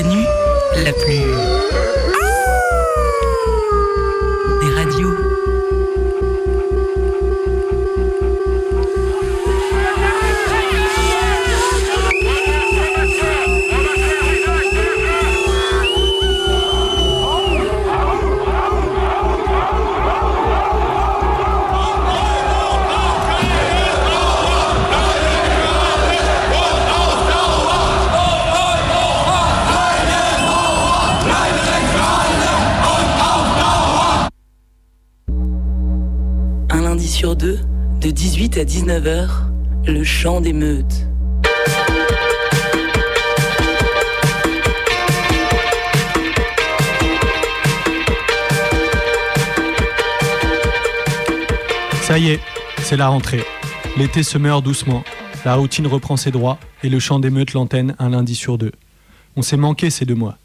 Canu, la plus... de 18 à 19h, le chant des meutes. Ça y est, c'est la rentrée. L'été se meurt doucement. La routine reprend ses droits et le chant d'émeute l'antenne un lundi sur deux. On s'est manqué ces deux mois.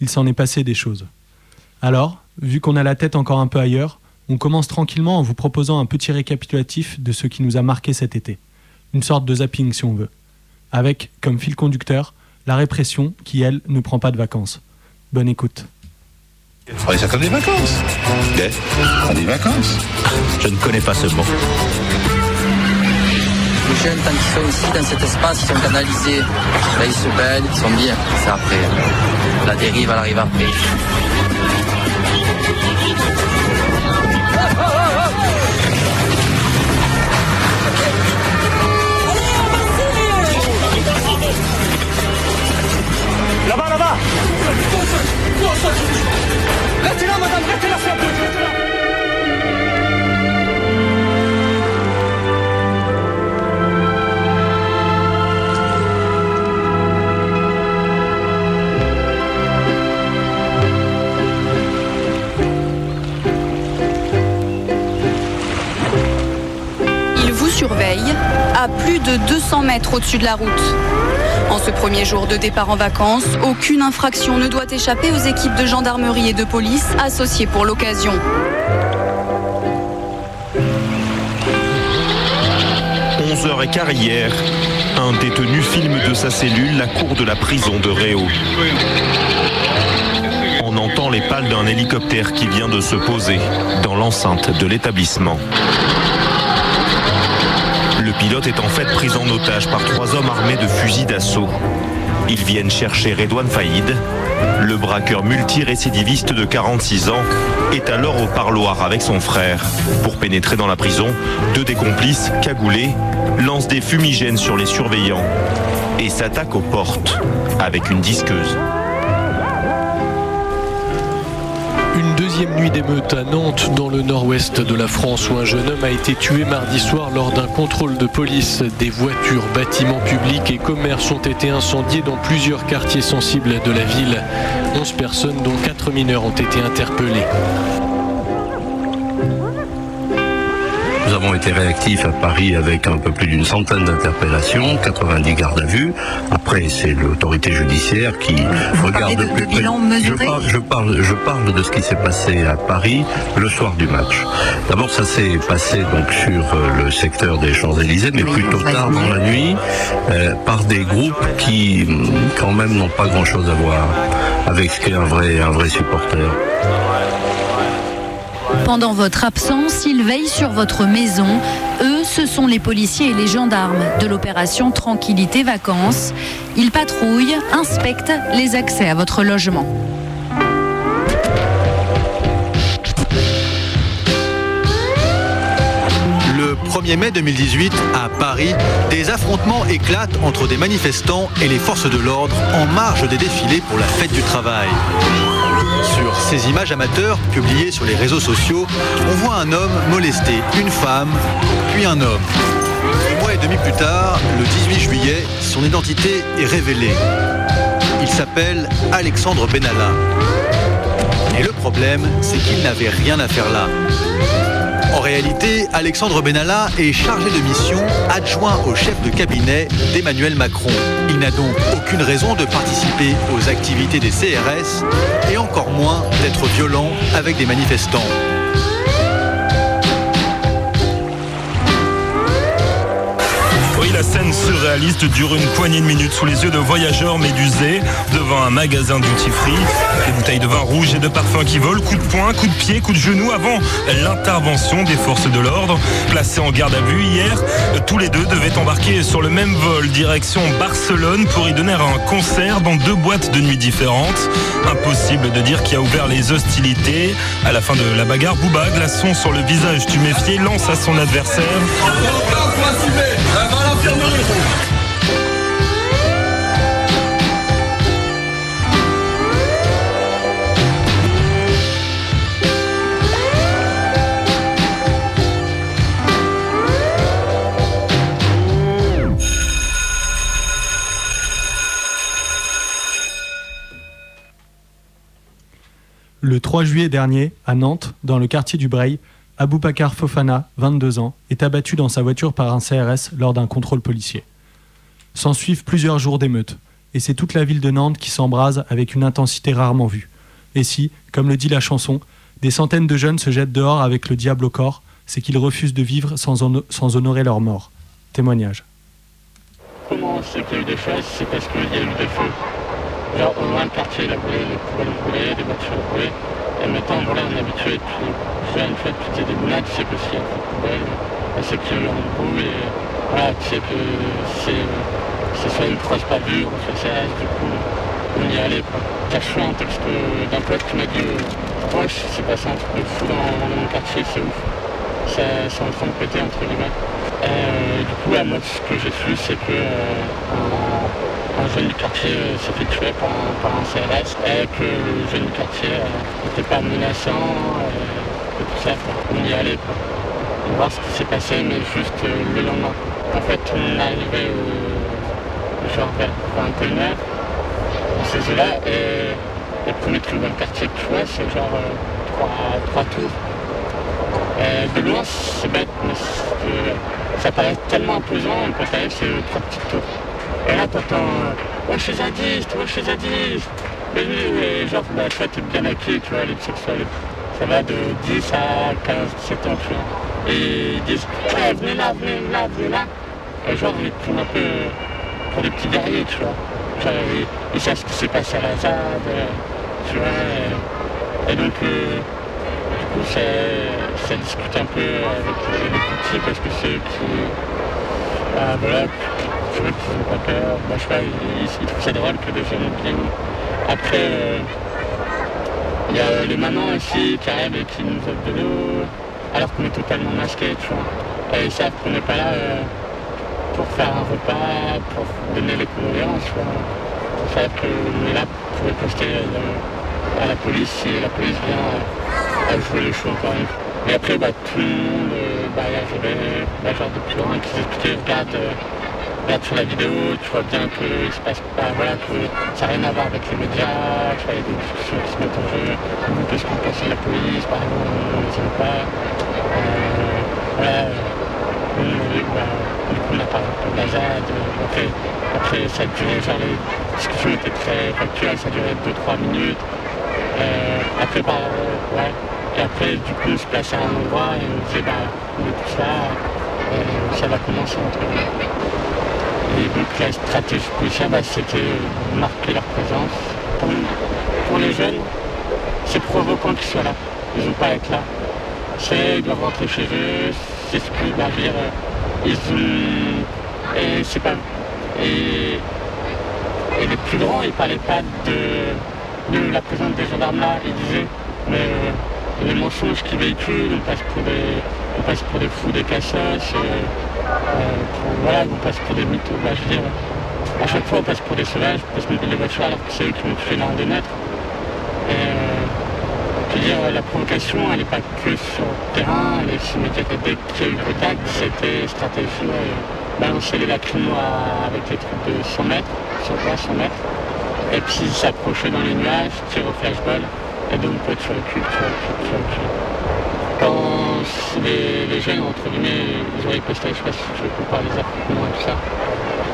Il s'en est passé des choses. Alors, vu qu'on a la tête encore un peu ailleurs, on commence tranquillement en vous proposant un petit récapitulatif de ce qui nous a marqué cet été. Une sorte de zapping si on veut. Avec, comme fil conducteur, la répression qui, elle, ne prend pas de vacances. Bonne écoute. Prenez ça comme des vacances. Des, des vacances. Je ne connais pas ce mot. Les jeunes, tant qu'ils sont ici, dans cet espace, ils sont canalisés. Là, ils se baignent, ils sont bien. C'est après. La dérive, elle arrive après. Restez là, madame, restez là, là. Il vous surveille à plus de 200 mètres au-dessus de la route. En ce premier jour de départ en vacances, aucune infraction ne doit échapper aux équipes de gendarmerie et de police associées pour l'occasion. Et quart hier, un détenu filme de sa cellule la cour de la prison de Réau. On entend les pales d'un hélicoptère qui vient de se poser dans l'enceinte de l'établissement. Le pilote est en fait pris en otage par trois hommes armés de fusils d'assaut. Ils viennent chercher Redouane Faïd. Le braqueur multirécidiviste de 46 ans est alors au parloir avec son frère. Pour pénétrer dans la prison, deux des complices, cagoulés, lancent des fumigènes sur les surveillants et s'attaquent aux portes avec une disqueuse. Deuxième nuit d'émeute à Nantes, dans le nord-ouest de la France, où un jeune homme a été tué mardi soir lors d'un contrôle de police. Des voitures, bâtiments publics et commerces ont été incendiés dans plusieurs quartiers sensibles de la ville. 11 personnes, dont 4 mineurs, ont été interpellées. Avons été réactifs à Paris avec un peu plus d'une centaine d'interpellations, 90 gardes à vue. Après, c'est l'autorité judiciaire qui regarde de- plus de près. bilan Je mesuré parle, je, parle, je parle de ce qui s'est passé à Paris le soir du match. D'abord, ça s'est passé donc sur euh, le secteur des Champs-Élysées, mais plutôt tard dans la nuit, euh, par des groupes qui, hum, quand même, n'ont pas grand-chose à voir avec ce qu'est un vrai, un vrai supporter. Pendant votre absence, ils veillent sur votre maison. Eux, ce sont les policiers et les gendarmes de l'opération Tranquillité Vacances. Ils patrouillent, inspectent les accès à votre logement. Le 1er mai 2018, à Paris, des affrontements éclatent entre des manifestants et les forces de l'ordre en marge des défilés pour la fête du travail. Sur ces images amateurs publiées sur les réseaux sociaux, on voit un homme molester une femme, puis un homme. Un mois et demi plus tard, le 18 juillet, son identité est révélée. Il s'appelle Alexandre Benalla. Et le problème, c'est qu'il n'avait rien à faire là. En réalité, Alexandre Benalla est chargé de mission, adjoint au chef de cabinet d'Emmanuel Macron. Il n'a donc aucune raison de participer aux activités des CRS et encore moins d'être violent avec des manifestants. La scène surréaliste dure une poignée de minutes sous les yeux de voyageurs médusés devant un magasin duty free. Des bouteilles de vin rouge et de parfum qui volent, coup de poing, coup de pied, coup de genou avant l'intervention des forces de l'ordre. Placés en garde à vue hier, tous les deux devaient embarquer sur le même vol direction Barcelone pour y donner un concert dans deux boîtes de nuit différentes. Impossible de dire qui a ouvert les hostilités. À la fin de la bagarre, Bouba, glaçon sur le visage tuméfié, lance à son adversaire. Le 3 juillet dernier, à Nantes, dans le quartier du Breil, Aboubacar Fofana, 22 ans, est abattu dans sa voiture par un CRS lors d'un contrôle policier. S'en suivent plusieurs jours d'émeutes, et c'est toute la ville de Nantes qui s'embrase avec une intensité rarement vue. Et si, comme le dit la chanson, des centaines de jeunes se jettent dehors avec le diable au corps, c'est qu'ils refusent de vivre sans, hono- sans honorer leur mort. Témoignage. Comment c'est qu'il y a eu des C'est qu'il y a eu des feux. Au moins le quartier il a brûlé, les poubelles brûlé, les voitures brûlé. Et maintenant voilà on est habitué depuis jeune, fait depuis tes débuts là, tu sais que s'il y a trop de poubelles, y a eu un bout et voilà, sais que c'est c'est soit une crosse pas vue, on fait du coup on y allait quoi. Choisi un texte d'un pote qui m'a dit euh, ouais c'est passé un truc de fou dans, dans mon quartier, c'est ouf. Ça- C'est en train de péter entre guillemets. Euh, du coup, là, moi, ce que j'ai su, c'est que euh, un, un jeune du quartier euh, s'est fait tuer par par un CRS et que le jeune du quartier n'était pas menaçant euh, et tout ça. On y allait. On voir ce qui s'est passé, mais juste euh, le lendemain. En fait, on est arrivé au, genre vers 21h, dans ces eaux-là, et les premiers trucs dans le quartier que tu vois, c'est genre euh, trois, tours. Euh, de loin, c'est bête, mais euh, ça paraît tellement imposant et quand t'arrives, c'est trois petites tours. Et là, t'entends euh, Ouais, chez Zadiste, ouais, chez Zadiste. Et, et genre, bah, tu vois, t'es bien acquis, tu vois, les sexuels. Ça va de 10 à 15, 17 ans, tu vois. Et ils disent Ouais, venez là, venez là, venez là. Et genre, ils prennent un peu euh, pour des petits guerriers, tu vois. Ils, savent ce qui s'est passé à la ZAD, euh, tu vois. Et, donc, euh, du coup, ça, ça discute un peu avec les, les petits parce que c'est qui. Ah, voilà, tu vois, qui n'ont pas peur. Moi, je sais pas, ils, ils trouvent ça drôle que des jeunes viennent. Après, euh, il y a les mamans aussi qui arrivent et qui nous offrent de l'eau, alors qu'on est totalement masqués, tu vois. Et ils savent qu'on n'est pas là euh, pour faire un repas, pour donner les condoléances, tu vois. Ils savent qu'on est là pour riposter euh, à la police si la police vient euh, à jouer le show encore une fois. Et après, bah, tout le monde, euh, bah, il y avait bah, genre depuis loin qui s'expliquait, regarde, euh, regarde sur la vidéo, tu vois bien que ça n'a rien à voir avec les médias, tu vois, il y a des discussions qui se mettent en jeu, qu'est-ce que vous pensez de la police, par exemple, ne les aime pas. Euh, voilà, euh, bah, du coup, un peu de la ZAD, euh, après, après, ça a genre, les discussions étaient très factuelles, ça durait 2-3 minutes. Euh, après, bah, euh. Et après, du coup, se plaçait à un endroit et on disait, bah, on est là, et ça va commencer entre nous. Et donc, la stratégie policière, bah, c'était marquer leur présence. Pour, les jeunes, c'est provoquant qu'ils soient là. Ils n'ont pas à être là. C'est, ils doivent rentrer chez eux, c'est ce que, bah, dire, euh, ils ont... Et c'est pas... Et, et les plus grands, ils parlaient pas de, de la présence des gendarmes là, ils disaient, mais euh, les mensonges qu'ils véhiculent, on passe pour des, on passe pour des fous, des cassos, euh, euh, pour- voilà, on passe pour des mythos, bah, je veux dire, à chaque fois on passe pour des sauvages, parce qu'on les voitures alors que c'est eux qui ont tué l'un des nôtres. Et euh, je veux dire, la provocation, elle n'est pas que sur le terrain, elle est immédiate. Dès qu'il y a eu contact, c'était stratégie, euh, balancer les lacrymos à- avec les trucs de 100 mètres, 120, 100 mètres. Et puis s'approcher dans les nuages, tirer au flashball, et donc toi tu recules, tu recules, tu recules. Quand les, les jeunes, entre guillemets, ils auraient posté, je sais pas si qu'on parle des affrontements et tout ça,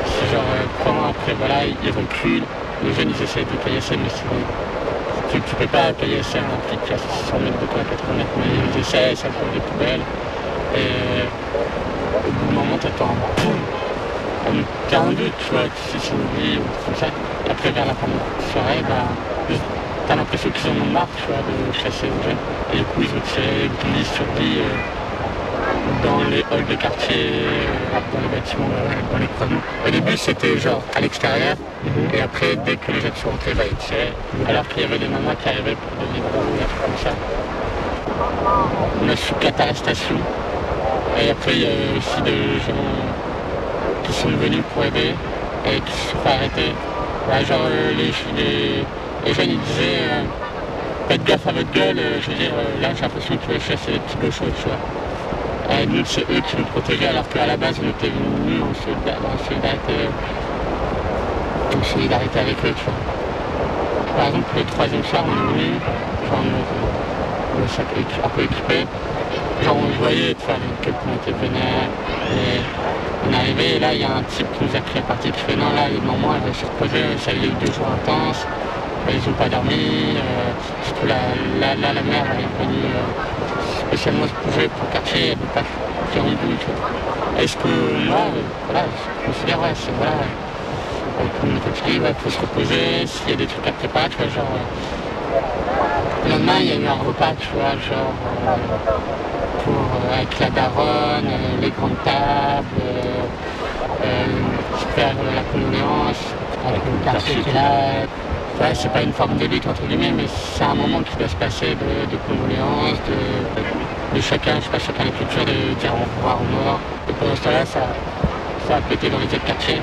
c'est genre, euh, trois après, voilà, ils, reculent, les jeunes ils essayent de caillasser, mais tu, tu peux pas caillasser un a 600 mètres de toi, 80 mètres, mais ils essaient, ça prend des poubelles, et au bout d'un moment t'entends un boum, comme en doute, tu vois, si c'est vie ou tout ça. Après, vers la fin de la soirée, bah, t'as l'impression qu'ils en ont marre, tu vois, de chasser les jeunes. Et du coup, ils ont tiré sur billes dans les halls de quartier, euh, dans les bâtiments, dans les promenades. Au début, c'était genre à l'extérieur, et après, dès que les jeunes sont rentrés, bah, ils tiraient. Alors qu'il y avait des mamans qui arrivaient pour donner des trucs comme ça. On a su quatre arrestations. Et après, il y a aussi des gens qui sont venus pour aider et qui se sont arrêter. Là, genre, euh, les, les, les jeunes, ils disaient euh, Faites gaffe à votre gueule. euh, je veux dire, euh, là, j'ai l'impression que tu vas chasser les petits cochons, tu vois. Et nous, c'est eux qui nous protégeaient, alors qu'à la base, on était venus en soldat- en solidarité, en solidarité avec eux, tu vois. Par exemple, le troisième soir, on est venu, genre, on, on un peu équipé. Genre, on voyait, tu vois, quelqu'un était vénère. Et on arrivé, et là, il y a un type qui nous a crié parti, qui fait non, là, les mamans, elles vont se reposer, ça y est, deux jours intenses. Euh, Ils n'ont pas dormi, euh, surtout la, la, la, la mère elle est venue euh, spécialement se pour le quartier, elle ne pas faire une tu vois. Est-ce que moi, euh, voilà, je considère, ouais, c'est voilà, euh, comme on dit, il faut se reposer, s'il y a des trucs à préparer, tu vois, genre. euh, le lendemain, il y a eu un repas, tu vois, genre, euh, pour, euh, avec la daronne, euh, les grandes tables, euh, euh, faire euh, la condoléance, avec le quartier qui est là. C'est pas une forme de lutte entre guillemets, mais c'est un moment qui doit se passer de, de condoléances, de, chacun, je sais pas, chacun la culture, de dire au revoir aux morts. Et pendant ce temps-là, ça, ça a pété dans les autres quartiers.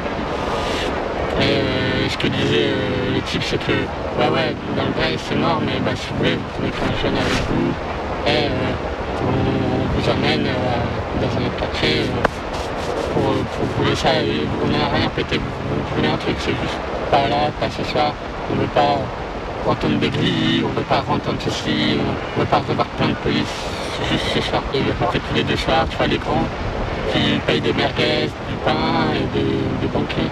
Et euh, ce que disait euh, le c'est que, ouais, ouais, dans le vrai, c'est mort, mais bah, si vous voulez, vous pouvez prendre un jeune avec vous, et euh, on vous emmène euh, dans un autre quartier pour, pour ça. Et on n'a rien pété, vous, vous brûlez un truc, c'est juste pas là, pas ce soir. On ne veut pas entendre des grilles, on ne veut pas entendre ceci, on ne veut pas recevoir plein de police. C'est juste ce soir. Et à peu près tous les deux soirs, tu vois les grands qui payent des merguez, du pain et des, des banquets.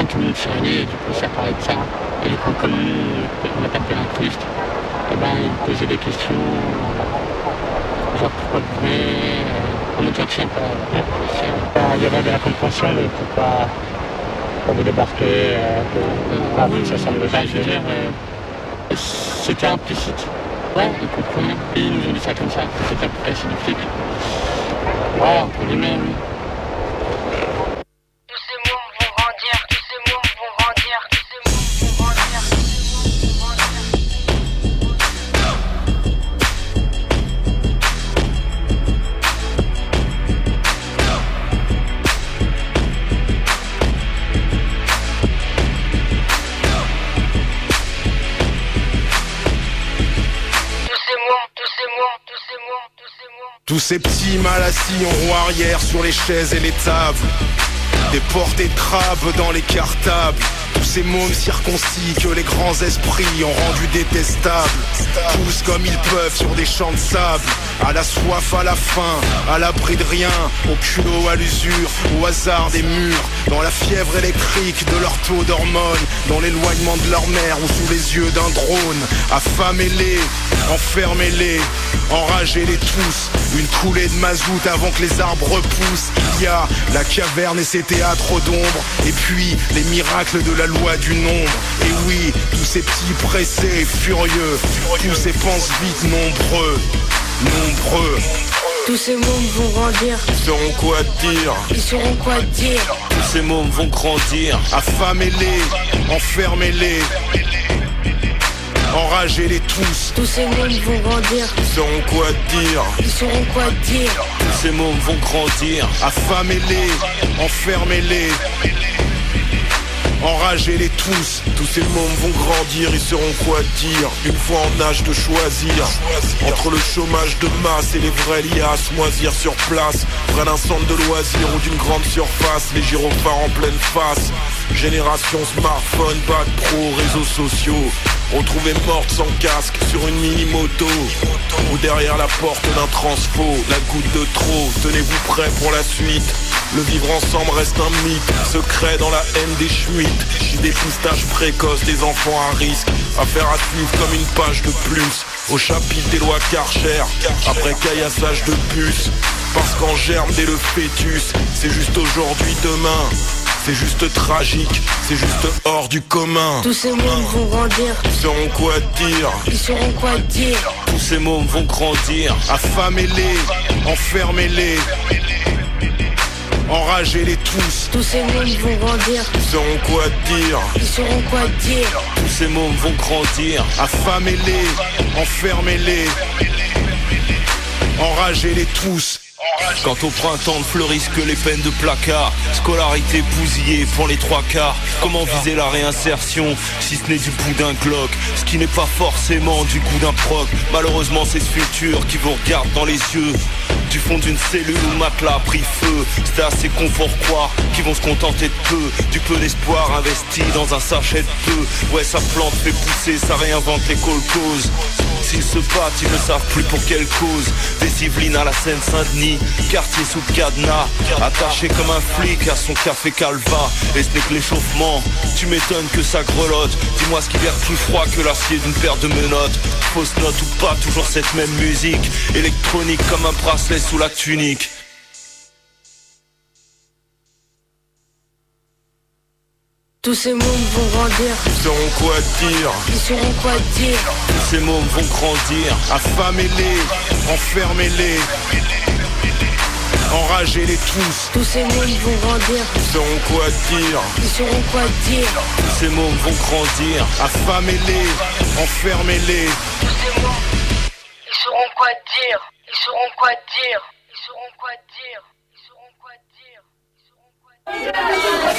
Et tout le monde s'est et du coup ça parlait de ça. Et du coup comme on tapé l'incruste, et ben ils posaient des questions, genre pourquoi vous venez, euh, on est déjà pas. Il y avait de la compréhension de pourquoi quand vous débarquez, euh, que, ah oui, ça semble pas, je veux dire, euh, c'était implicite. Ouais, ils comprenaient. Et ils nous ont dit ça comme ça, c'était un peu du flic. Ouais, entre guillemets, oui. Ces petits mal assis en roue arrière sur les chaises et les tables. Des portes et crabes dans les cartables. Tous ces mômes circoncis que les grands esprits ont rendus détestables. Tous comme ils peuvent sur des champs de sable. À la soif, à la faim, à l'abri de rien. Au culot, à l'usure, au hasard des murs. Dans la fièvre électrique de leur taux d'hormones. Dans l'éloignement de leur mère ou sous les yeux d'un drone. Affamez-les, enfermez-les, enragez-les tous. Une coulée de mazout avant que les arbres repoussent. Il y a la caverne et ses théâtres d'ombre. Et puis les miracles de la loi du nombre. Et oui, tous ces petits pressés, furieux. Tous ces pensent vite nombreux. Nombreux. Tous ces mômes vont grandir, Ils sauront quoi dire. ils sauront quoi dire. Tous ces mômes vont grandir. Affamez-les, enfermez-les. Enragez-les tous. Tous ces mômes vont grandir, Ils sauront quoi dire. ils sauront quoi dire. Tous ces mômes vont grandir. Affamez-les, enfermez-les. Enragez-les tous, tous ces mômes vont grandir, ils sauront quoi dire Une fois en âge de choisir. Entre le chômage de masse et les vrais liasses Moisir sur place, près d'un centre de loisirs ou d'une grande surface. Les gyrophares en pleine face Génération smartphone, bac pro, réseaux sociaux Retrouvée morte sans casque sur une mini-moto Ou derrière la porte d'un transfo La goutte de trop, tenez-vous prêts pour la suite le vivre ensemble reste un mythe, secret dans la haine des schmitt. Dépistage précoce des enfants à risque, affaire à suivre comme une page de plus. Au chapitre des lois Karcher, après caillassage de puces. Parce qu'en germe dès le fœtus, c'est juste aujourd'hui, demain. C'est juste tragique, c'est juste hors du commun. Tous ces mômes vont grandir. Ils sauront quoi dire. Ils sauront quoi dire. Tous ces mômes vont grandir. Affamez-les, enfermez-les. Enragez-les tous. Tous ces mômes vont grandir. Ils sauront quoi dire. Ils sauront quoi dire. Tous ces mômes vont grandir. Affamez-les, enfermez-les. Enragez-les tous. Quand au printemps ne fleurissent que les peines de placard Scolarité bousillée pour les trois quarts. Comment viser la réinsertion si ce n'est du bout d'un glock Ce qui n'est pas forcément du coup d'un proc. Malheureusement c'est ce futur qui vous regarde dans les yeux. Du fond d'une cellule où matelas a pris feu. C'est assez confort croire qu'ils vont se contenter de peu. Du peu d'espoir investi dans un sachet de peu. Ouais sa plante fait pousser, ça réinvente les causes S'ils se battent, ils ne savent plus pour quelle cause. Des Yvelines à la Seine-Saint-Denis Quartier sous cadenas Attaché comme un flic à son café calva. Et ce n'est que l'échauffement. Tu m'étonnes que ça grelotte. Dis-moi ce qui vient plus froid que l'acier d'une paire de menottes. Fausse note ou pas, toujours cette même musique. Électronique comme un bracelet sous la tunique Tous ces mômes vont grandir. Ils sauront quoi dire. Ils sauront quoi dire. Tous ces mômes vont grandir. Affamez-les, enfermez-les. Enragez-les tous. Tous ces mômes vont grandir. Ils sauront quoi dire. Ils sauront quoi dire. Tous ces mômes vont grandir. Affamez-les, enfermez-les. Tous ces mômes, ils sauront quoi dire. Ils sauront quoi dire. Ils sauront quoi dire. Ils sauront quoi dire.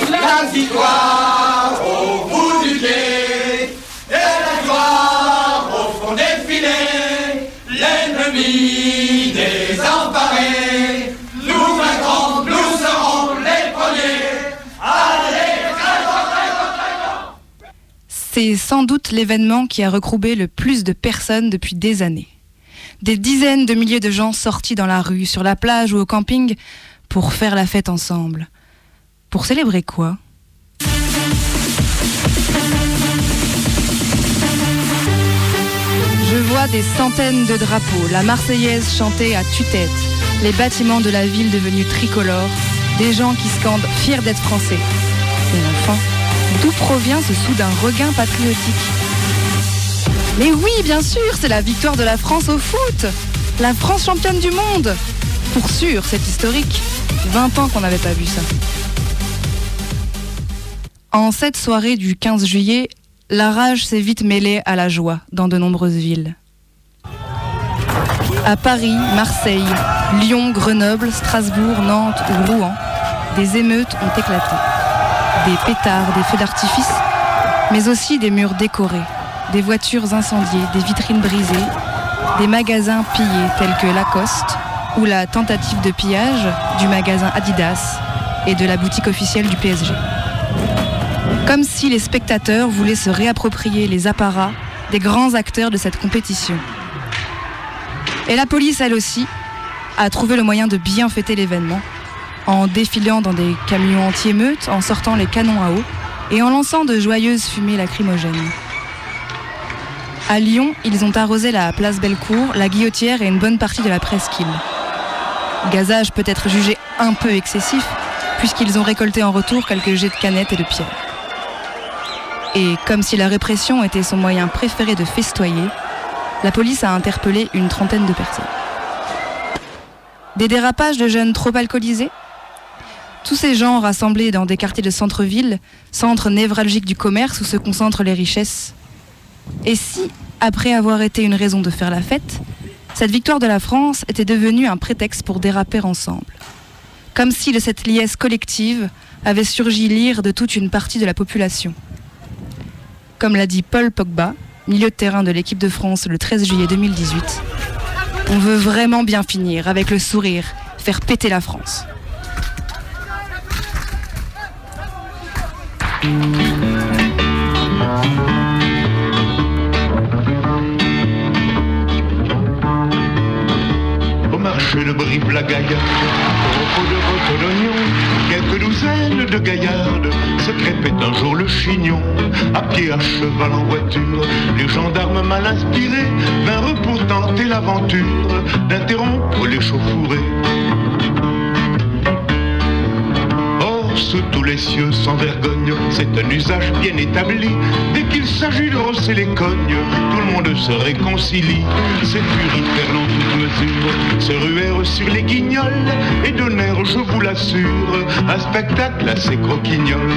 La victoire au bout du quai et la gloire au fond des filets, l'ennemi désemparé, nous vaincrons, nous serons les premiers. Allez, C'est sans doute l'événement qui a regroupé le plus de personnes depuis des années. Des dizaines de milliers de gens sortis dans la rue, sur la plage ou au camping pour faire la fête ensemble. Pour célébrer quoi? Je vois des centaines de drapeaux, la Marseillaise chantée à tue-tête, les bâtiments de la ville devenus tricolores, des gens qui scandent fiers d'être français. Et enfin, d'où provient ce soudain regain patriotique? Mais oui, bien sûr, c'est la victoire de la France au foot La France championne du monde Pour sûr, c'est historique. 20 ans qu'on n'avait pas vu ça. En cette soirée du 15 juillet, la rage s'est vite mêlée à la joie dans de nombreuses villes. À Paris, Marseille, Lyon, Grenoble, Strasbourg, Nantes ou Rouen, des émeutes ont éclaté. Des pétards, des feux d'artifice, mais aussi des murs décorés, des voitures incendiées, des vitrines brisées, des magasins pillés tels que Lacoste ou la tentative de pillage du magasin Adidas et de la boutique officielle du PSG. Comme si les spectateurs voulaient se réapproprier les apparats des grands acteurs de cette compétition. Et la police, elle aussi, a trouvé le moyen de bien fêter l'événement, en défilant dans des camions anti-émeutes, en sortant les canons à eau et en lançant de joyeuses fumées lacrymogènes. À Lyon, ils ont arrosé la place Bellecour, la Guillotière et une bonne partie de la presqu'île. Gazage peut être jugé un peu excessif, puisqu'ils ont récolté en retour quelques jets de canettes et de pierres. Et comme si la répression était son moyen préféré de festoyer, la police a interpellé une trentaine de personnes. Des dérapages de jeunes trop alcoolisés? Tous ces gens rassemblés dans des quartiers de centre-ville, centre névralgique du commerce où se concentrent les richesses. Et si, après avoir été une raison de faire la fête, cette victoire de la France était devenue un prétexte pour déraper ensemble? Comme si de cette liesse collective avait surgi l'ire de toute une partie de la population. Comme l'a dit Paul Pogba, milieu de terrain de l'équipe de France le 13 juillet 2018, on veut vraiment bien finir avec le sourire, faire péter la France. Au marché de Brive-la-Gaille, au pot de d'oignon, quelques douzaines de gaillardes se crêpait un jour le chignon, à pied, à cheval, en voiture. Les gendarmes mal inspirés vinrent pour tenter l'aventure d'interrompre les chauffourés. sous tous les cieux sans vergogne. C'est un usage bien établi. Dès qu'il s'agit de rosser les cognes, tout le monde se réconcilie. Ces furent perdant toute mesure, se ruèrent sur les guignols et donnèrent je vous l'assure, un spectacle assez croquignol.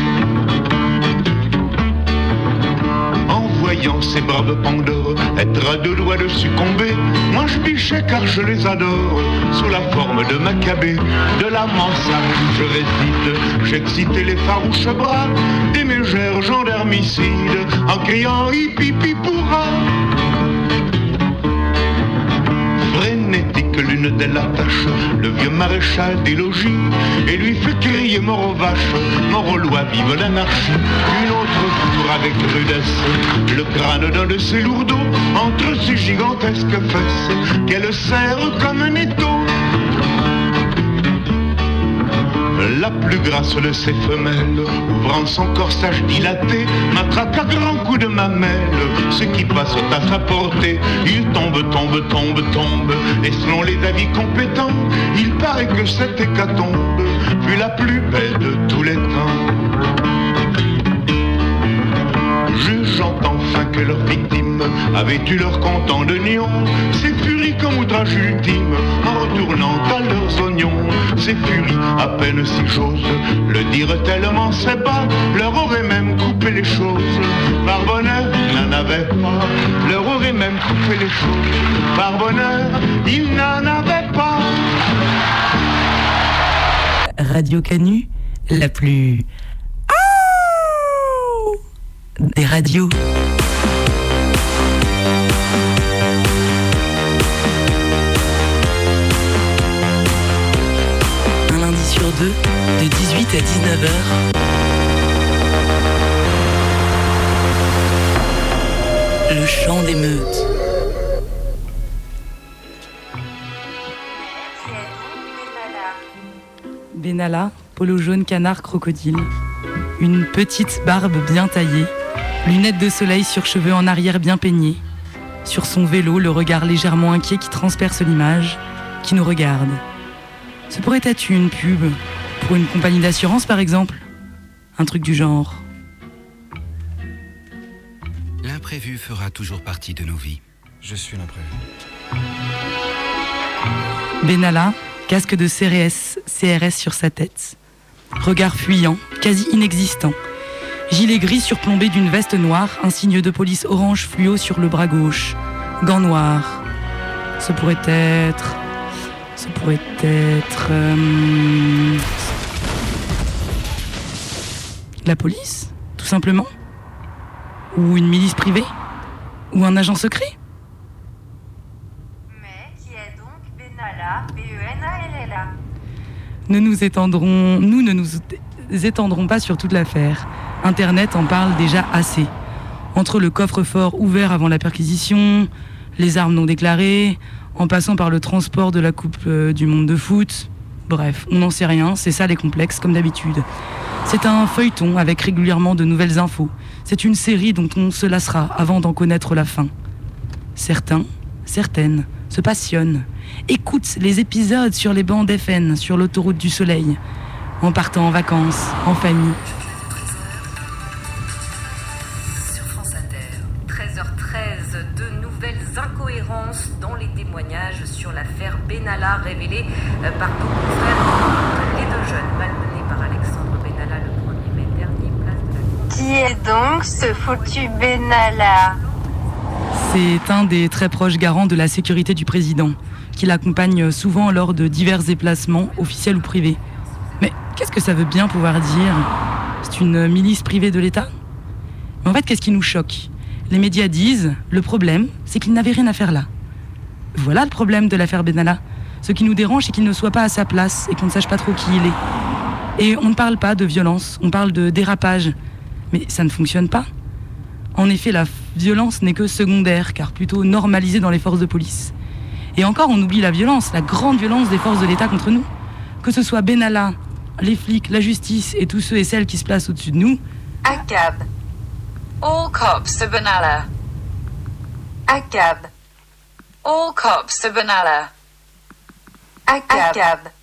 voyant ces braves pandores être à deux doigts de succomber, moi je bichais car je les adore, sous la forme de Maccabée, de la mansarde où je réside, j'excitais les farouches bras des mégères gendarmicides, en criant hip pourra. Frénétique l'une d'elles attache le vieux maréchal des logis et lui fait crier mort aux vaches, mort aux lois, vive l'anarchie. Une autre cour avec rudesse le crâne d'un de ses lourdeaux entre ses gigantesques fesses qu'elle serre comme un étau. La plus grasse de ses femelles, ouvrant son corsage dilaté, m'attrape à grands coups de mamelle, ce qui passe à sa portée. Il tombe, tombe, tombe, tombe, et selon les avis compétents, il paraît que cette hécatombe fut la plus belle de tous les temps que leurs victimes. Avaient eu leur content de nion, ces furies comme outrage ultime, en retournant à leurs oignons, ces furies à peine si j'ose le dire tellement c'est bas, leur aurait même coupé les choses, par bonheur, n'en avait pas, leur aurait même coupé les choses, par bonheur, ils n'en avaient pas. Radio Canu, la plus des radios. de 18 à 19h. Le chant des meutes. Benalla, polo jaune canard crocodile. Une petite barbe bien taillée, lunettes de soleil sur cheveux en arrière bien peignés. Sur son vélo, le regard légèrement inquiet qui transperce l'image, qui nous regarde. Ce pourrait être une pub pour une compagnie d'assurance par exemple Un truc du genre. L'imprévu fera toujours partie de nos vies. Je suis l'imprévu. Benalla, casque de CRS, CRS sur sa tête. Regard fuyant, quasi inexistant. Gilet gris surplombé d'une veste noire, un signe de police orange fluo sur le bras gauche. Gants noirs. Ce pourrait être. Ce pourrait être. euh, La police, tout simplement Ou une milice privée Ou un agent secret Ne nous étendrons, nous ne nous étendrons pas sur toute l'affaire. Internet en parle déjà assez. Entre le coffre-fort ouvert avant la perquisition, les armes non déclarées, en passant par le transport de la Coupe euh, du Monde de foot. Bref, on n'en sait rien, c'est ça les complexes, comme d'habitude. C'est un feuilleton avec régulièrement de nouvelles infos. C'est une série dont on se lassera avant d'en connaître la fin. Certains, certaines, se passionnent, écoutent les épisodes sur les bancs d'FN, sur l'autoroute du soleil, en partant en vacances, en famille. Benalla révélée euh, par nos confrères. Les deux jeunes malmenés par Alexandre Benalla le 1er mai dernier, place de la Qui est donc ce foutu Benalla? C'est un des très proches garants de la sécurité du président, qui l'accompagne souvent lors de divers déplacements, officiels ou privés. Mais qu'est-ce que ça veut bien pouvoir dire? C'est une milice privée de l'État? Mais en fait, qu'est-ce qui nous choque? Les médias disent, le problème, c'est qu'il n'avait rien à faire là. Voilà le problème de l'affaire Benalla. Ce qui nous dérange, c'est qu'il ne soit pas à sa place et qu'on ne sache pas trop qui il est. Et on ne parle pas de violence, on parle de dérapage. Mais ça ne fonctionne pas. En effet, la violence n'est que secondaire, car plutôt normalisée dans les forces de police. Et encore, on oublie la violence, la grande violence des forces de l'État contre nous. Que ce soit Benalla, les flics, la justice et tous ceux et celles qui se placent au-dessus de nous, ACAB. All cops to Benalla. ACAB. All cops Benalla. ACAB.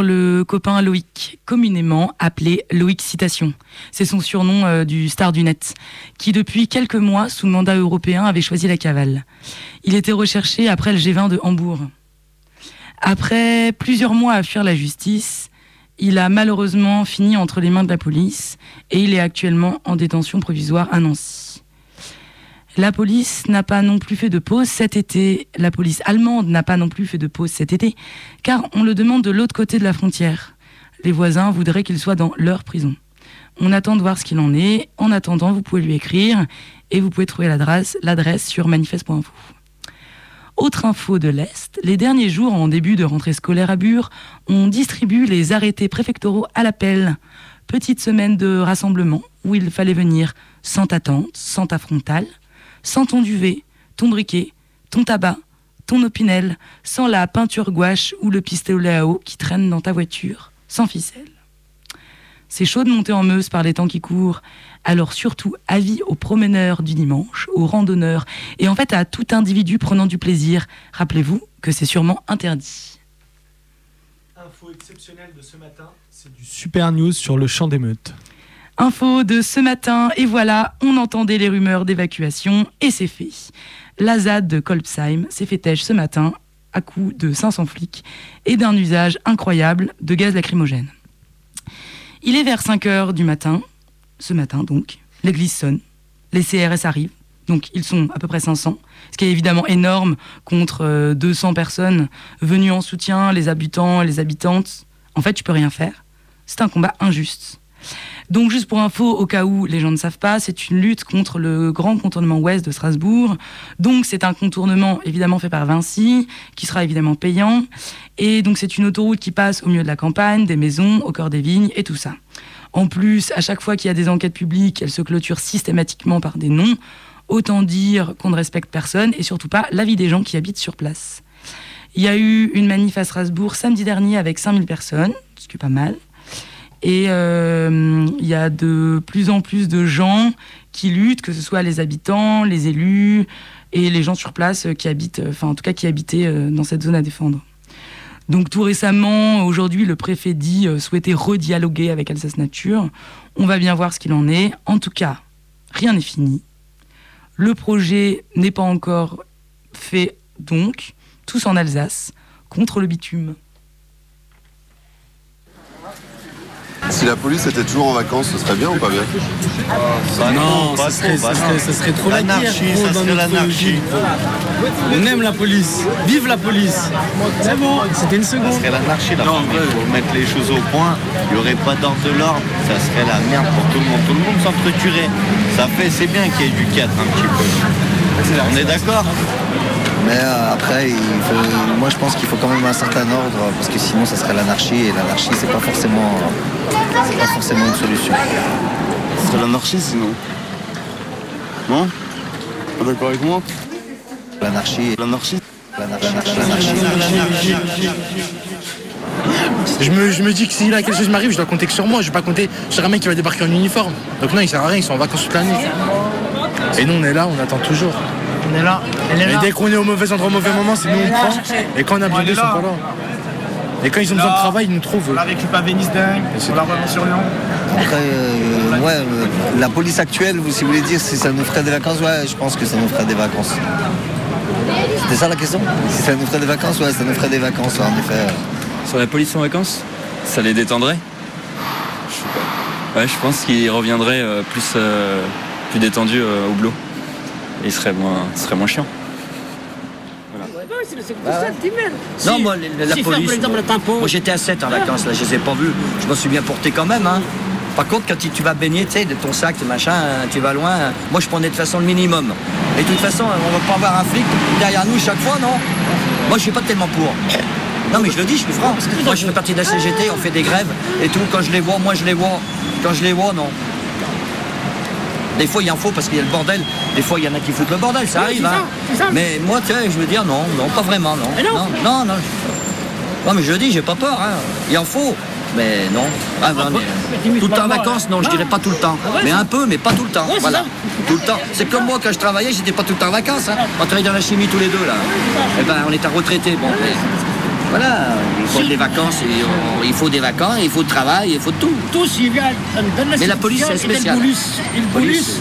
Le copain Loïc, communément appelé Loïc Citation. C'est son surnom euh, du star du net, qui depuis quelques mois, sous mandat européen, avait choisi la cavale. Il était recherché après le G20 de Hambourg. Après plusieurs mois à fuir la justice, il a malheureusement fini entre les mains de la police et il est actuellement en détention provisoire à Nancy. La police n'a pas non plus fait de pause cet été. La police allemande n'a pas non plus fait de pause cet été, car on le demande de l'autre côté de la frontière. Les voisins voudraient qu'il soit dans leur prison. On attend de voir ce qu'il en est. En attendant, vous pouvez lui écrire et vous pouvez trouver l'adresse, sur manifeste.info. Autre info de l'Est, les derniers jours en début de rentrée scolaire à Bure, on distribue les arrêtés préfectoraux à l'appel. Petite semaine de rassemblement où il fallait venir sans ta tente, sans ta frontale, sans ton duvet, ton briquet, ton tabac, ton opinel, sans la peinture gouache ou le pistolet à eau qui traîne dans ta voiture, sans ficelle. C'est chaud de monter en Meuse par les temps qui courent, alors surtout avis aux promeneurs du dimanche, aux randonneurs et en fait à tout individu prenant du plaisir. Rappelez-vous que c'est sûrement interdit. Info exceptionnelle de ce matin, c'est du super news sur le champ d'émeute. Info de ce matin, et voilà, on entendait les rumeurs d'évacuation, et c'est fait. La ZAD de Kolbsheim s'est fait ce matin à coup de 500 flics et d'un usage incroyable de gaz lacrymogène. Il est vers 5 heures du matin, ce matin donc, l'église sonne, les CRS arrivent, donc ils sont à peu près 500, ce qui est évidemment énorme contre 200 personnes venues en soutien, les habitants, les habitantes. En fait, tu peux rien faire. C'est un combat injuste. Donc juste pour info, au cas où les gens ne savent pas, c'est une lutte contre le grand contournement ouest de Strasbourg. Donc c'est un contournement évidemment fait par Vinci, qui sera évidemment payant. Et donc c'est une autoroute qui passe au milieu de la campagne, des maisons, au cœur des vignes et tout ça. En plus, à chaque fois qu'il y a des enquêtes publiques, elles se clôturent systématiquement par des noms. Autant dire qu'on ne respecte personne et surtout pas la vie des gens qui habitent sur place. Il y a eu une manif à Strasbourg samedi dernier avec 5000 personnes, ce qui est pas mal. Et euh, il y a de plus en plus de gens qui luttent, que ce soit les habitants, les élus et les gens sur place qui habitent, enfin en tout cas qui habitaient euh, dans cette zone à défendre. Donc tout récemment, aujourd'hui, le préfet dit euh, souhaiter redialoguer avec Alsace Nature. On va bien voir ce qu'il en est. En tout cas, rien n'est fini. Le projet n'est pas encore fait, donc tous en Alsace contre le bitume. Si la police était toujours en vacances, ce serait bien ou pas bien Bah non, ça serait, ça serait- ça serait trop la guerre, L'anarchie, gros, ça dans serait l'anarchie. On aime la police. Vive la police. C'est bon, c'était une seconde. Ça serait l'anarchie là. Non, vrai, faut mettre les choses au point. Il n'y aurait pas d'ordre de l'ordre. Ça serait la merde pour tout le monde. Tout le monde s'entretuerait. Ça fait, c'est bien qu'il y ait du 4 un petit peu. On est d'accord? Mais euh, après, il faut- moi je pense qu'il faut quand même un certain ordre parce que sinon ça serait l'anarchie et l'anarchie c'est pas forcément, c'est pas forcément une solution. Ce serait l'anarchie sinon. Non? Pas d'accord avec moi? L'anarchie. L'anarchie? Je me, je me dis que si là quelque chose m'arrive, je dois compter que sur moi. Je vais pas compter sur un mec qui va débarquer en uniforme. Donc non, il sert à rien, ils sont en vacances toute l'année. Et nous on est là, on attend toujours. On est là. Elle est Et dès qu'on est au mauvais endroit, au mauvais moment, c'est nous on prend. Et quand on a besoin d'eux, ils sont pas là. Et quand ils ont besoin de travail, ils nous trouvent. Avec les pavés Nice dingue, on la remet sur Lyon. Après, euh, ouais, euh, la police actuelle, vous, si vous voulez dire si ça nous ferait des vacances, ouais, je pense que ça nous ferait des vacances. C'était ça la question? Si ça nous ferait des vacances, ouais, ça nous ferait des vacances, ouais, en effet. Sur la police en vacances Ça les détendrait? Je sais pas. Ouais, je pense qu'ils reviendraient euh, plus, euh, plus détendus euh, au boulot. Et ils seraient moins, ils seraient moins chiants. Non, moi, la, la police. Moi, j'étais à 7 en vacances, là, je les ai pas vus. Je me suis bien porté quand même, hein. Par contre, quand tu- tu vas baigner, tu sais, de ton sac, machin, euh, tu vas loin, euh, moi, je prenais de toute façon le minimum. Et de toute façon, euh, on va pas avoir un flic derrière nous chaque fois, non? Moi, je suis pas tellement pour. Non, mais je le dis, je suis franc. Moi, je fais partie de la CGT, on fait des grèves et tout. Quand je les vois, moi, je les vois. Quand je les vois, non. Des fois, il en faut parce qu'il y a le bordel. Des fois, il y en a qui foutent le bordel, ça arrive. ça, hein. ça. Mais moi, tu sais, je veux dire, non, non, pas vraiment, non. Mais non. non, non, non. Non, mais je le dis, j'ai pas peur. Hein. Il en faut. Mais non. Ah, ben, mais- tout le temps en vacances, non, je dirais pas tout le temps. Ah mais un peu, mais pas tout le temps. Voilà. Tout le temps. C'est comme moi, quand je travaillais, j'étais pas tout le temps en vacances. Hein. On travaillait dans la chimie tous les deux, là. Eh ben, on était retraités. Bon, mais Voilà, il faut des vacances, et, euh, il faut des vacances, il faut de travail, il faut tout. Tous, ils viennent, donne la Mais la police, c'est spécial. police.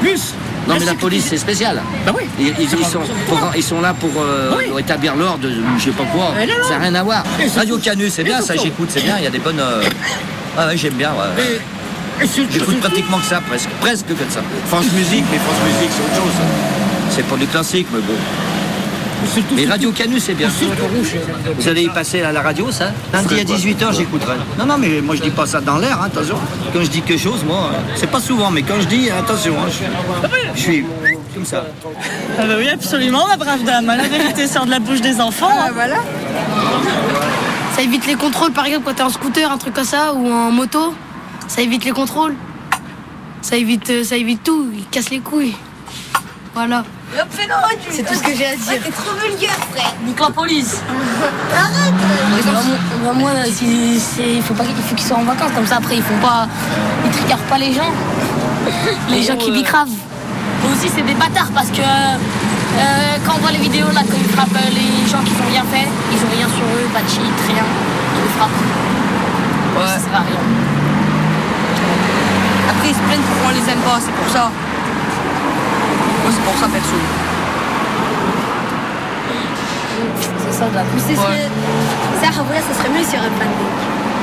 Plus. Non mais la police c'est spécial. Bah oui. Ils, ils- ils sont, pour- ils sont là pour euh, Oui. établir l'ordre, je sais pas quoi. Ça n'a rien à voir. Radio Canu, c'est bien, ça j'écoute, c'est bien, il y a des bonnes. euh, Ah ouais, j'aime bien. ouais. J'écoute pratiquement que ça, presque. Presque que ça. France Musique, mais France Musique c'est autre chose. C'est pour du classique, mais bon. Mais Radio Canu c'est bien. Vous allez y passer à la radio ça? Lundi à 18h j'écouterai. Non, non, mais moi je dis pas ça dans l'air, hein, attention. Quand je dis quelque chose, moi, c'est pas souvent, mais quand je dis, attention, hein, je, je suis comme ça. Ah bah oui, absolument, ma brave dame. La vérité sort de la bouche des enfants. Ah, voilà. Ça évite les contrôles, par exemple, quand t'es en scooter, un truc comme ça, ou en moto. Ça évite les contrôles. Ça évite, euh, ça évite tout. Il casse les couilles. Voilà. C'est tout ce que j'ai à dire. T'es trop vulgaire, frère. Nique la police. Arrête. Bah, moi, si, c'est- il faut pas, il faut qu'ils soient en vacances comme ça. Après, ils font pas, ils triggerent pas les gens. Les gens qui bicravent. Eux aussi, c'est des bâtards parce que euh, quand on voit les vidéos là, quand ils frappent euh, les gens qui ont rien fait, ils ont rien sur eux, pas de cheat, rien. Ils les frappent. Ouais. Ça sert à rien. Après, ils se plaignent pourquoi on les aime pas, c'est pour ça. Moi, c'est pour ça, perso. C'est ça, de la Mais ce serait- Ça, vrai, ça serait mieux s'il y aurait pas de.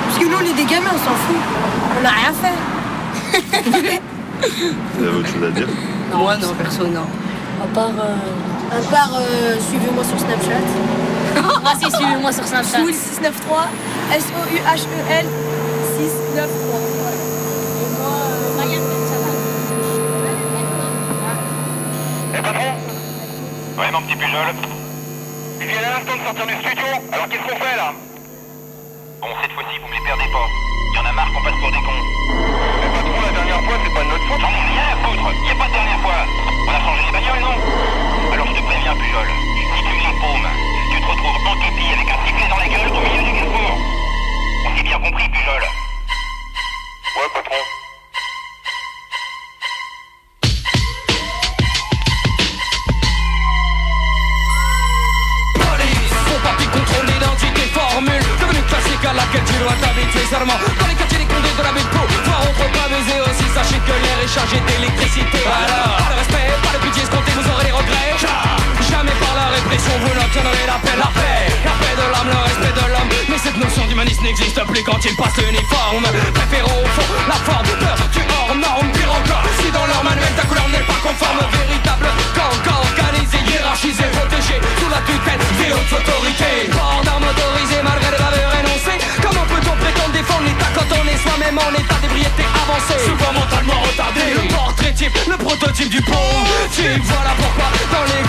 Parce que nous, on est des gamins, on s'en fout. On n'a rien fait. Vous avez autre chose à dire Moi, non, perso, non. À part, euh, à part euh, suivez-moi sur Snapchat. ah si, suivez-moi sur Snapchat. Soul 693, S-O-U-H-E-L 693. Eh patron Ouais mon petit Pujol Je viens à l'instant de sortir du studio, alors qu'est-ce qu'on fait là Bon cette fois-ci vous me les perdez pas. Y en a marre qu'on passe pour des cons. Mais patron la dernière fois c'est pas de notre faute. J'en ai rien à foutre, y a pas de dernière fois. On a changé les bagnoles non Alors je te préviens Pujol, si tu les paumes, tu te retrouves en képi avec un sifflet dans la gueule au milieu du carrefour. On s'est bien compris Pujol. Ouais patron. T'habituer seulement Dans les quartiers des condés de la butte pour Voir entre pas baiser aussi Sachez que l'air est chargé d'électricité pas de respect, pas de pitié escompté, vous aurez des regrets Jamais par la répression vous n'obtiendrez la paix La paix, la paix de l'âme, le respect de l'homme Mais cette notion d'humanisme n'existe plus quand il passe l'uniforme Préférons au fond la forme, peur, tu hors norme Pire encore, si dans leur manuel ta couleur n'est pas conforme Véritable camp, camp organisé, hiérarchisé, protégé Sous la tutelle des hautes autorités Port d'armes autorisées malgré défendre l'état quand on est soi-même en état d'ébriété avancée. Souvent mentalement retardé. Le portrait type, le prototype du pauvre type. Voilà pourquoi dans l'excel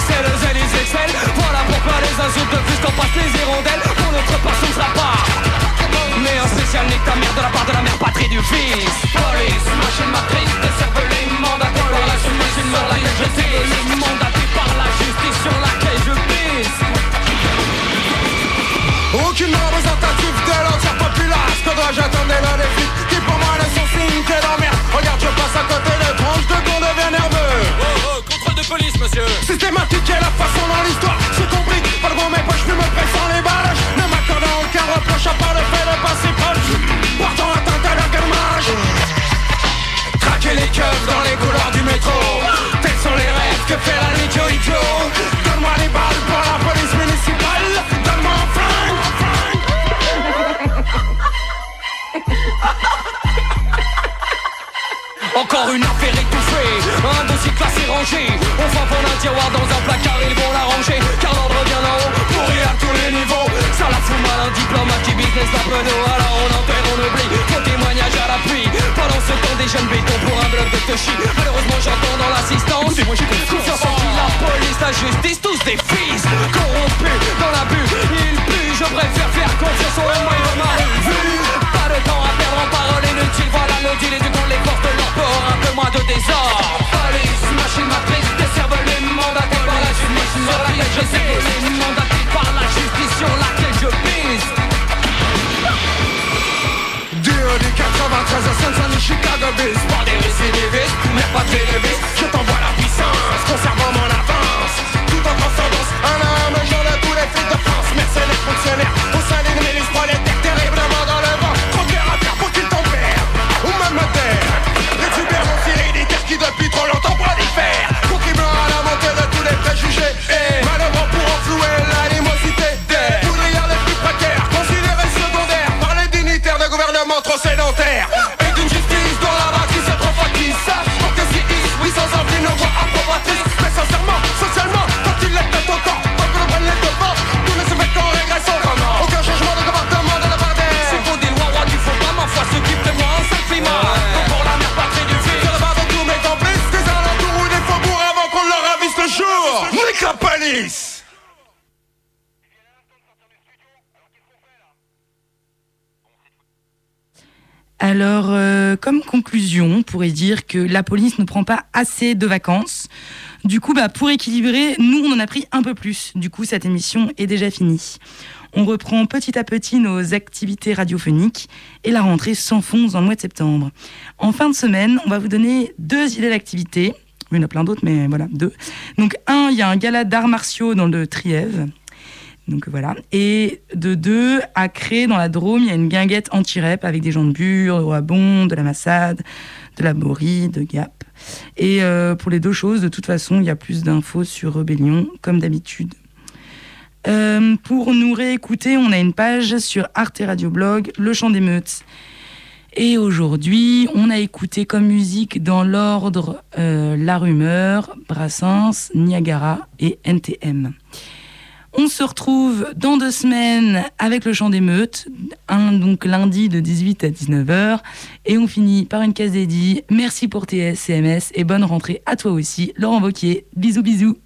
Encore une affaire étouffée, un dossier classé rangé. On va prendre un tiroir dans un placard, ils vont l'arranger Car l'ordre vient d'en haut, pourri à tous les niveaux. Ça la fout mal, un diplomate qui business la peneau Alors on enterre, on oublie, faux témoignage à l'appui. Pendant ce temps des jeunes bétons pour un bloc de touchy Malheureusement j'entends dans l'assistance. Confiance en qui la police, la justice, tous des fils. Corrompus dans l'abus, ils puent Je préfère faire confiance au moins de en paroles inutiles Voilà le deal et du coup les forces de leur port Un peu moins de désordre. Police, machine matrice, décervelée Mandatée par la justice sur laquelle je sais Mandatée par la justice sur laquelle je pisse DOD 93 à Saint-Denis, Chicago Bills Pas des récidivistes, mais pas télévistes. Je t'envoie la puissance, conservant mon Alors, euh, comme conclusion, on pourrait dire que la police ne prend pas assez de vacances. Du coup, bah, pour équilibrer, nous, on en a pris un peu plus. Du coup, cette émission est déjà finie. On reprend petit à petit nos activités radiophoniques et la rentrée s'enfonce dans le mois de septembre. En fin de semaine, on va vous donner deux idées d'activités. Il y en a plein d'autres, mais voilà, deux. Donc, un, il y a un gala d'arts martiaux dans le Trièvre. Et de deux, à Cré, dans la Drôme, il y a une guinguette anti-rep avec des gens de Bure, de Roibon, de la Massade, de la Borie, de Gap. Et euh, pour les deux choses, de toute façon, il y a plus d'infos sur Rebellion, comme d'habitude. Euh, pour nous réécouter, on a une page sur Arte Radio Blog, Le Chant des Meutes. Et aujourd'hui, on a écouté comme musique dans l'ordre euh, La Rumeur, Brassens, Niagara et NTM. On se retrouve dans deux semaines avec le chant des meutes, un, donc lundi de 18 à 19h. Et on finit par une case dédiée. Merci pour TS, CMS et bonne rentrée à toi aussi, Laurent Vauquier. Bisous, bisous.